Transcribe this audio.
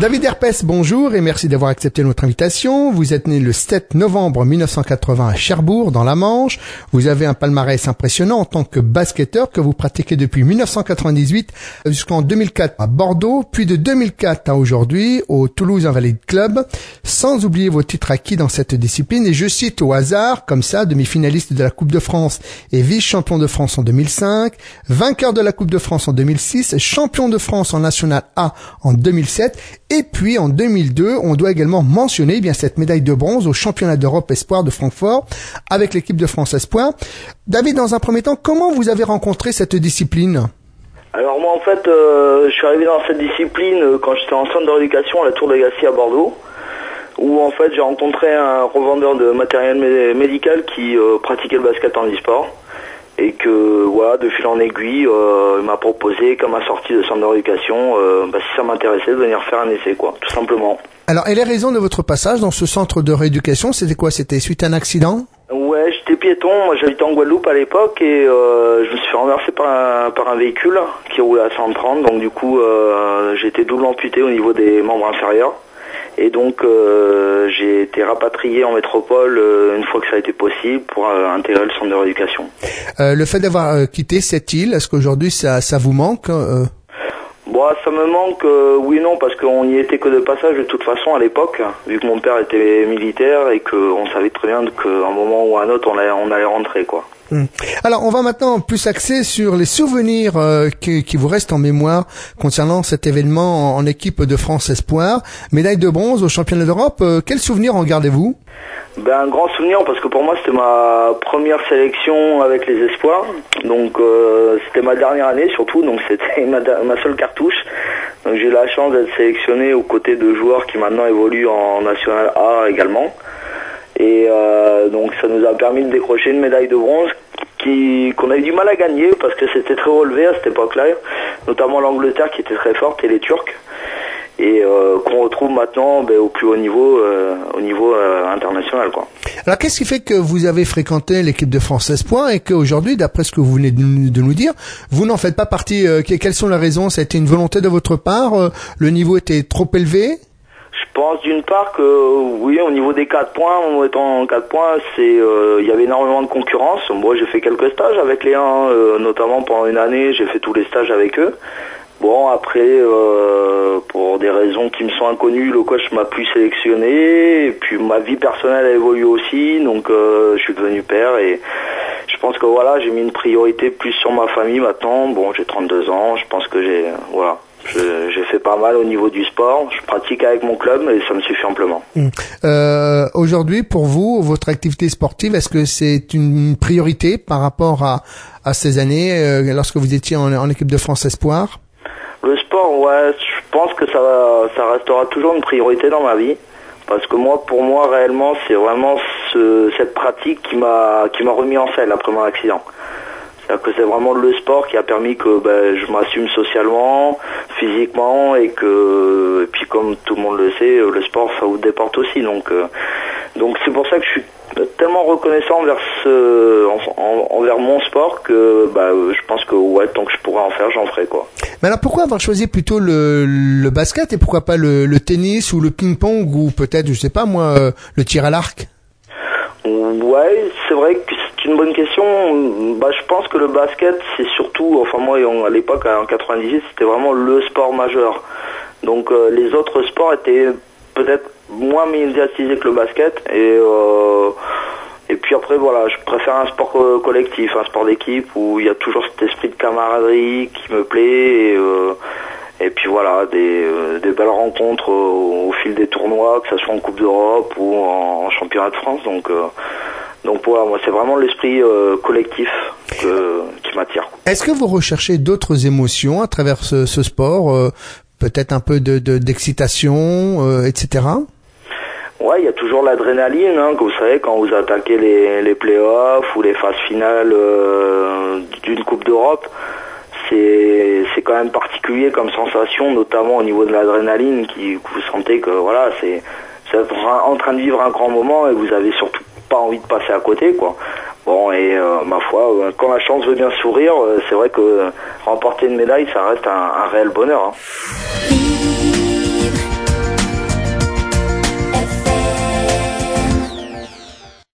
David Herpes, bonjour et merci d'avoir accepté notre invitation. Vous êtes né le 7 novembre 1980 à Cherbourg, dans la Manche. Vous avez un palmarès impressionnant en tant que basketteur que vous pratiquez depuis 1998 jusqu'en 2004 à Bordeaux, puis de 2004 à aujourd'hui au Toulouse Invalid Club, sans oublier vos titres acquis dans cette discipline. Et je cite au hasard, comme ça, demi-finaliste de la Coupe de France et vice-champion de France en 2005, vainqueur de la Coupe de France en 2006, champion de France en National A en 2007 et puis en 2002, on doit également mentionner eh bien cette médaille de bronze au championnat d'Europe Espoir de Francfort avec l'équipe de France Espoir. David, dans un premier temps, comment vous avez rencontré cette discipline? Alors moi en fait, euh, je suis arrivé dans cette discipline euh, quand j'étais en centre de rééducation à la Tour de Gassi à Bordeaux où en fait j'ai rencontré un revendeur de matériel médical qui euh, pratiquait le basket en e-sport et que voilà, de fil en aiguille, euh, il m'a proposé, comme ma sortie de centre d'éducation, euh, bah, si ça m'intéressait, de venir faire un essai, quoi, tout simplement. Alors, et les raisons de votre passage dans ce centre de rééducation, c'était quoi? C'était suite à un accident? Ouais, j'étais piéton, moi j'habitais en Guadeloupe à l'époque et euh, je me suis fait renverser par un, par un véhicule qui roulait à 130, donc du coup j'ai été double amputé au niveau des membres inférieurs. Et donc euh, j'ai été rapatrié en métropole euh, une fois que ça a été possible pour euh, intégrer le centre de rééducation. le fait d'avoir quitté cette île, est-ce qu'aujourd'hui ça, ça vous manque Ça me manque, oui non, parce qu'on n'y était que de passage de toute façon à l'époque, vu que mon père était militaire et qu'on savait très bien qu'à un moment ou à un autre on allait, on allait rentrer quoi. Hmm. Alors, on va maintenant plus axer sur les souvenirs euh, qui, vous restent en mémoire concernant cet événement en, équipe de France Espoir. Médaille de bronze au championnat d'Europe. Euh, quel souvenir en gardez-vous? Ben, un grand souvenir parce que pour moi c'était ma première sélection avec les espoirs. Donc euh, c'était ma dernière année surtout, donc c'était ma, seule cartouche. Donc j'ai eu la chance d'être sélectionné aux côtés de joueurs qui maintenant évoluent en National A également. Et euh, donc ça nous a permis de décrocher une médaille de bronze qu'on a eu du mal à gagner parce que c'était très relevé à cette époque-là, notamment l'Angleterre qui était très forte et les Turcs et euh, qu'on retrouve maintenant ben, au plus haut niveau, au niveau international. Quoi. Alors qu'est-ce qui fait que vous avez fréquenté l'équipe de France Espoir et qu'aujourd'hui, d'après ce que vous venez de nous dire, vous n'en faites pas partie Quelles sont les raisons? Ça a été une volonté de votre part Le niveau était trop élevé? Je pense d'une part que oui, au niveau des 4 points, en étant 4 points, c'est euh, il y avait énormément de concurrence. Moi, j'ai fait quelques stages avec les 1, euh, notamment pendant une année, j'ai fait tous les stages avec eux. Bon, après, euh, pour des raisons qui me sont inconnues, le coach m'a plus sélectionné, et puis ma vie personnelle a évolué aussi, donc je suis devenu père, et je pense que voilà, j'ai mis une priorité plus sur ma famille maintenant. Bon, j'ai 32 ans, je pense que j'ai, voilà, j'ai fait pas mal au niveau du sport. Je pratique avec mon club et ça me suffit amplement. Hmm. Euh, Aujourd'hui, pour vous, votre activité sportive, est-ce que c'est une priorité par rapport à, à ces années euh, lorsque vous étiez en, en, équipe de France Espoir? Sport, ouais, je pense que ça, ça restera toujours une priorité dans ma vie. Parce que moi, pour moi, réellement, c'est vraiment ce, cette pratique qui m'a remis en selle après mon accident que c'est vraiment le sport qui a permis que ben, je m'assume socialement, physiquement et que et puis comme tout le monde le sait, le sport ça vous déporte aussi. Donc euh, donc c'est pour ça que je suis tellement reconnaissant envers ce, envers mon sport que bah, je pense que ouais tant que je pourrais en faire j'en ferai quoi. Mais alors pourquoi avoir choisi plutôt le, le basket et pourquoi pas le, le tennis ou le ping-pong ou peut-être je sais pas moi euh, le tir à l'arc? Ouais, c'est vrai que c'est une bonne question. Bah, je pense que le basket, c'est surtout, enfin moi à l'époque en 98, c'était vraiment le sport majeur. Donc euh, les autres sports étaient peut-être moins médiatisés que le basket et euh, et puis après voilà, je préfère un sport collectif, un sport d'équipe où il y a toujours cet esprit de camaraderie qui me plaît et, euh, et puis voilà des, des belles rencontres au, fil des tournois, que ce soit en Coupe d'Europe ou en, championnat de France. Donc donc voilà, moi c'est vraiment l'esprit euh, collectif qui m'attire. Est-ce que vous recherchez d'autres émotions à travers ce, sport euh, Peut-être un peu de d'excitation, euh, etc. Ouais, il y a toujours l'adrénaline, hein, que vous savez, quand vous attaquez les, les playoffs ou les phases finales d'une Coupe d'Europe, c'est c'est quand même particulier comme sensation, notamment au niveau de l'adrénaline, qui vous sentez que voilà, c'est en train de vivre un grand moment et vous avez surtout pas envie de passer à côté, quoi. Bon, et euh, ma foi, euh, quand la chance veut bien sourire, euh, c'est vrai que remporter une médaille, ça reste un, réel bonheur. Hein.